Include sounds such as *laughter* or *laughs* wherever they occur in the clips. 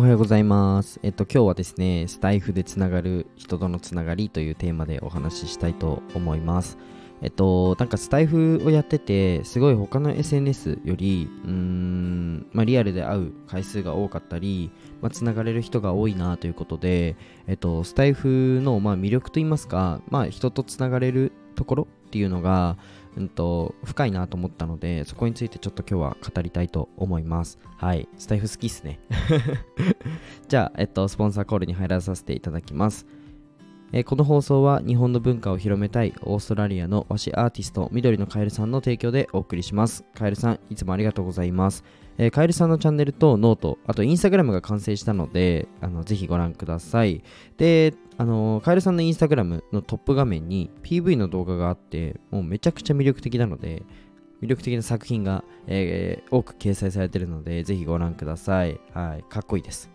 おはようございます。えっと、今日はですね、スタイフでつながる人とのつながりというテーマでお話ししたいと思います。えっと、なんかスタイフをやってて、すごい他の SNS より、うーん、まあ、リアルで会う回数が多かったり、まあ、つながれる人が多いなということで、えっと、スタイフの、まあ、魅力といいますか、まあ、人とつながれるところっていうのが、うんと、深いなと思ったので、そこについてちょっと今日は語りたいと思います。はい。スタイフ好きっすね。*laughs* じゃあ、えっと、スポンサーコールに入らさせていただきます。えーこの放送は日本の文化を広めたいオーストラリアの和紙アーティスト緑のカエルさんの提供でお送りします。カエルさん、いつもありがとうございます。えーカエルさんのチャンネルと note、あとインスタグラムが完成したので、あのぜひご覧ください。で、あのカエルさんのインスタグラムのトップ画面に PV の動画があって、もうめちゃくちゃ魅力的なので、魅力的な作品が、えー多く掲載されてるので、ぜひご覧ください。はい、かっこいいです。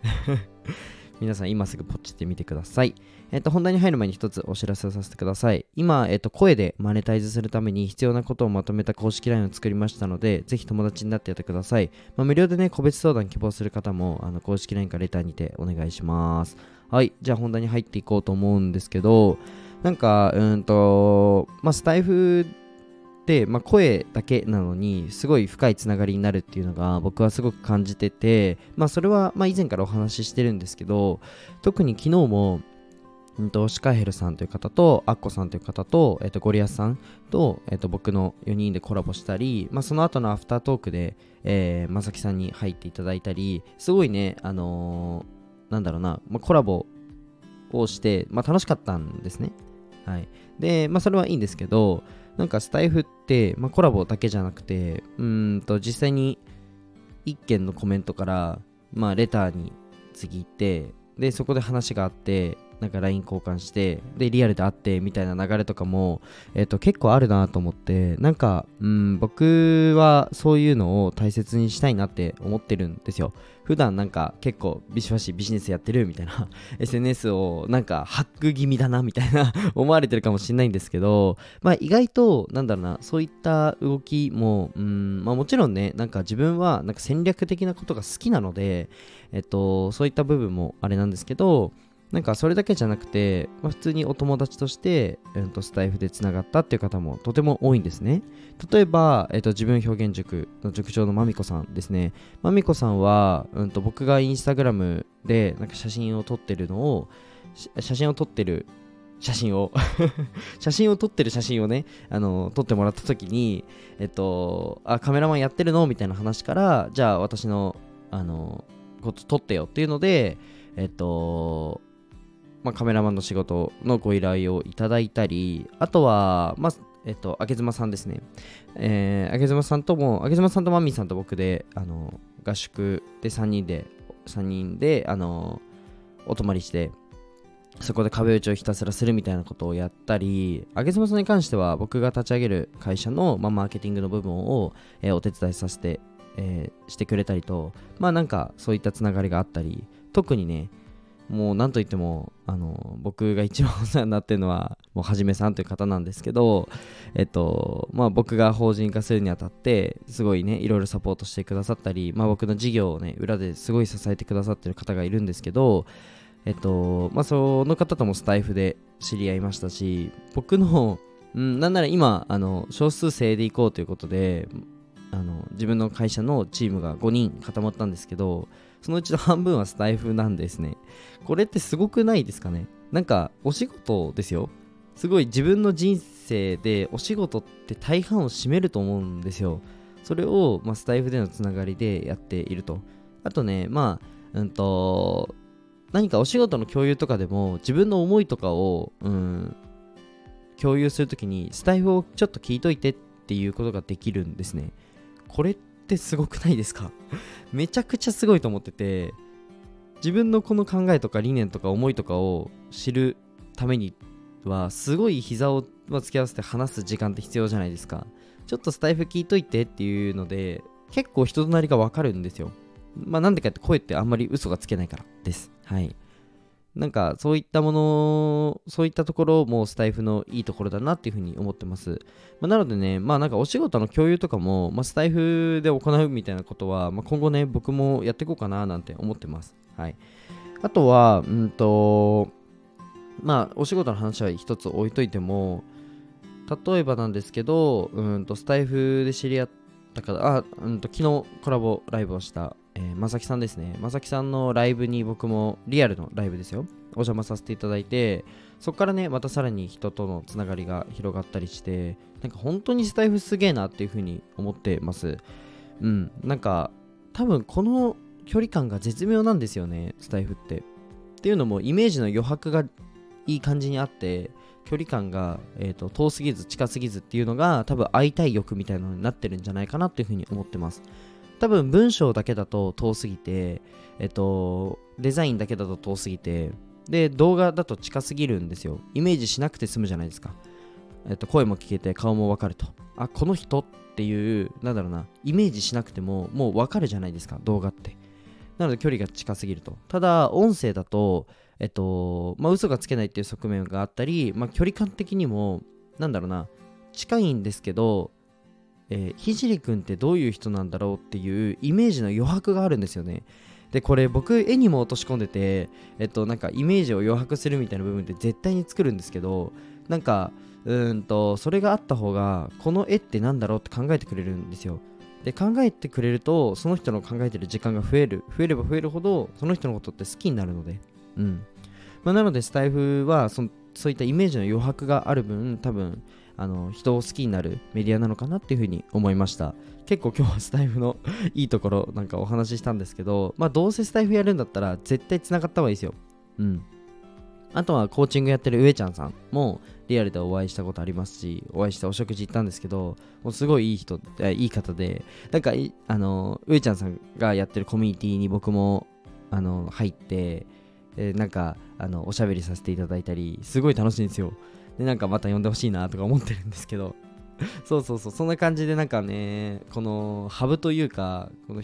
皆さん今すぐポチってみてください。えっと、本題に入る前に一つお知らせをさせてください。今、えっと、声でマネタイズするために必要なことをまとめた公式 LINE を作りましたので、ぜひ友達になってやってください。まあ、無料でね、個別相談希望する方も、あの、公式 LINE かレターにてお願いします。はい、じゃあ本題に入っていこうと思うんですけど、なんか、うんと、まあ、スタイフ、まあ、声だけなのにすごい深いつながりになるっていうのが僕はすごく感じてて、まあ、それはま以前からお話ししてるんですけど特に昨日もうんとシカヘルさんという方とアッコさんという方と,、えっとゴリアスさんと,、えっと僕の4人でコラボしたり、まあ、その後のアフタートークで、えー、まさきさんに入っていただいたりすごいねあのーなんだろうな、まあ、コラボをして、まあ、楽しかったんですね。はい。でまあそれはいいんですけどなんかスタイフって、まあ、コラボだけじゃなくてうんと実際に1件のコメントから、まあ、レターに次行ってでそこで話があってなんか LINE 交換してでリアルで会ってみたいな流れとかも、えっと結構あるなと思ってなんかうん僕はそういうのを大切にしたいなって思ってるんですよ。普段なんか結構ビシバシビジネスやってるみたいな SNS をなんかハック気味だなみたいな *laughs* 思われてるかもしれないんですけどまあ意外となんだろうなそういった動きもうんまあもちろんねなんか自分はなんか戦略的なことが好きなのでえっとそういった部分もあれなんですけどなんかそれだけじゃなくて、まあ、普通にお友達として、えっとスタイフでつながったっていう方もとても多いんですね。例えば、えっと自分表現塾の塾長のまみこさんですね。まみこさんは、うん、と僕がインスタグラムでなんか写真を撮ってるのを、写真を撮ってる写真を *laughs* 写真を撮ってる写真をね、あの撮ってもらった時に、えっと、あ、カメラマンやってるの？みたいな話から、じゃあ私の、あの、こと撮ってよっていうので、えっと、まあ、カメラマンの仕事のご依頼をいただいたり、あとは、まあ、えっと、あげずまさんですね。えー、あげずまさんとも、あげずまさんとマミーさんと僕で、あの、合宿で3人で、3人で、あの、お泊まりして、そこで壁打ちをひたすらするみたいなことをやったり、あげずまさんに関しては僕が立ち上げる会社の、まあ、マーケティングの部分を、えーお手伝いさせて、えーしてくれたりと、まあなんかそういったつながりがあったり、特にね、もう何と言ってもあの僕が一番お世話になってるのはもうはじめさんという方なんですけどえっとまあ僕が法人化するにあたってすごいねいろいろサポートしてくださったりまあ僕の事業をね裏ですごい支えてくださってる方がいるんですけどえっとまあその方ともスタイフで知り合いましたし僕のうんなんなら今あの少数制で行こうということであの自分の会社のチームが5人固まったんですけどそのうちの半分はスタイフなんですね。これってすごくないですかね？なんかお仕事ですよ。すごい自分の人生でお仕事って大半を占めると思うんですよ。それを、まあ、スタイフでのつながりでやっていると。あとねまあうんと何かお仕事の共有とかでも自分の思いとかをうん共有するときにスタイフをちょっと聞いといてっていうことができるんですね。これってすごくないですか？めちゃくちゃすごいと思ってて自分のこの考えとか理念とか思いとかを知るためにはすごい膝を突き合わせて話す時間って必要じゃないですか。ちょっとスタイフ聞いといてっていうので結構人となりがわかるんですよ。まあなんでかって声ってあんまり嘘がつけないからです。はい。なんかそういったものそういったところもスタイフのいいところだなっていうふうに思ってます、まあ、なのでねまあなんかお仕事の共有とかも、まあ、スタイフで行うみたいなことは、まあ、今後ね僕もやっていこうかななんて思ってますはい。あとは、うんと、まあ、お仕事の話は一つ置いといても、例えばなんですけど、うんと、スタイフで知り合った方、あ、うんと、昨日コラボライブをした、えー、まさきさんですね。まさきさんのライブに僕も、リアルのライブですよ。お邪魔させていただいて、そこからね、またさらに人とのつながりが広がったりして、なんか本当にスタイフすげえなっていうふうに思ってます。うん、なんか、多分この距離感が絶妙なんですよね、スタイフって。っていうのも、イメージの余白がいい感じにあって、距離感が、えーと、遠すぎず近すぎずっていうのが多分会いたい欲みたいなのになってるんじゃないかなっていうふうに思ってます。多分文章だけだと遠すぎて、えっ、と、デザインだけだと遠すぎて、で、動画だと近すぎるんですよ。イメージしなくて済むじゃないですか。えっと、声も聞けて顔もわかると。あ、この人っていう、なんだろうな、イメージしなくてももうわかるじゃないですか、動画って。なので距離が近すぎると。ただ、音声だと、えっと、まあ、嘘がつけないっていう側面があったり、まあ、距離感的にも、なんだろうな、近いんですけど、えー、ひじりくんってどういう人なんだろうっていうイメージの余白があるんですよね。で、これ僕絵にも落とし込んでて、えっと、なんかイメージを余白するみたいな部分って絶対に作るんですけど、なんか、うんと、それがあった方が、この絵って何だろうって考えてくれるんですよ。で、考えてくれると、その人の考えてる時間が増える。増えれば増えるほど、その人のことって好きになるので。うん。まあ、なので、スタイフはそ、そういったイメージの余白がある分、多分、あの人を好きになるメディアなのかなっていうふうに思いました。結構今日はスタイフの *laughs* いいところなんかお話ししたんですけどまあどうせスタイフやるんだったら絶対繋がった方がいいですよ。うん。あとはコーチングやってる上ちゃんさんもリアルでお会いしたことありますし、お会いしてお食事行ったんですけど、もうすごいいい人、いい方で、なんか、あの、上ちゃんさんがやってるコミュニティに僕も、あの、入って、えなんか、あの、おしゃべりさせていただいたり、すごい楽しいんですよ。で、なんかまた呼んでほしいなとか思ってるんですけど、*laughs* そうそうそう、そんな感じでなんかね、このハブというか、この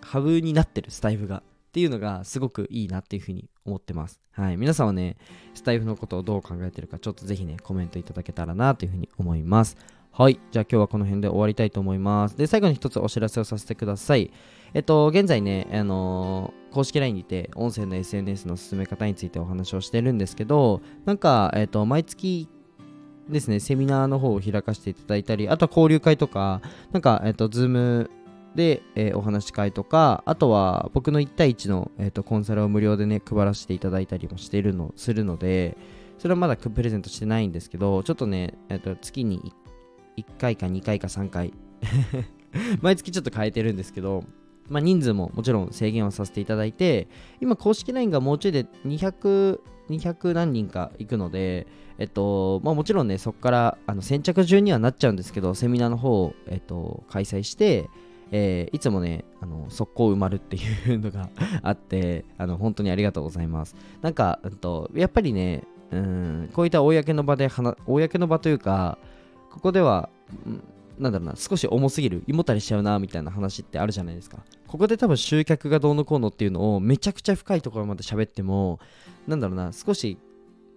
ハブになってるスタイフがっていうのがすごくいいなっていうふうに思ってます。はい。皆さんはね、スタイフのことをどう考えてるか、ちょっとぜひね、コメントいただけたらなというふうに思います。はい。じゃあ今日はこの辺で終わりたいと思います。で、最後に一つお知らせをさせてください。えっと、現在ね、あのー、公式 LINE にて、音声の SNS の進め方についてお話をしてるんですけど、なんか、えっと、毎月ですね、セミナーの方を開かせていただいたり、あとは交流会とか、なんか、えっと、ズームで、えー、お話し会とか、あとは僕の1対1の、えーと、コンサルを無料でね、配らせていただいたりもしてるの、するので、それはまだプレゼントしてないんですけど、ちょっとね、えーと月に1 1回か2回か3回 *laughs* 毎月ちょっと変えてるんですけど、まあ、人数ももちろん制限をさせていただいて、今公式 LINE がもうちょいで200、200何人か行くので、えっと、まあもちろんね、そこからあの先着順にはなっちゃうんですけど、セミナーの方を、えっと、開催して、えー、いつもね、あの、速攻埋まるっていうのが *laughs* あって、あの、本当にありがとうございます。なんか、うんと、やっぱりね、うん、こういった公の場で、公の場というか、ここでは、なんだろうな、少し重すぎる、胃もたれしちゃうな、みたいな話ってあるじゃないですか。ここで多分集客がどうのこうのっていうのをめちゃくちゃ深いところまで喋っても、なんだろうな、少し、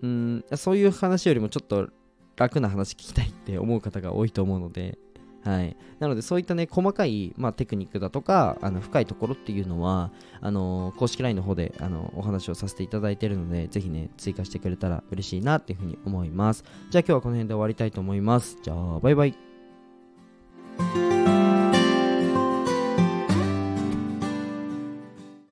うん、そういう話よりもちょっと楽な話聞きたいって思う方が多いと思うので、はい、なのでそういったね細かい、まあ、テクニックだとかあの深いところっていうのはあのー、公式 LINE の方であのお話をさせていただいているのでぜひね追加してくれたら嬉しいなっていうふうに思います。じゃあ今日はこの辺で終わりたいと思います。じゃあバイバイ。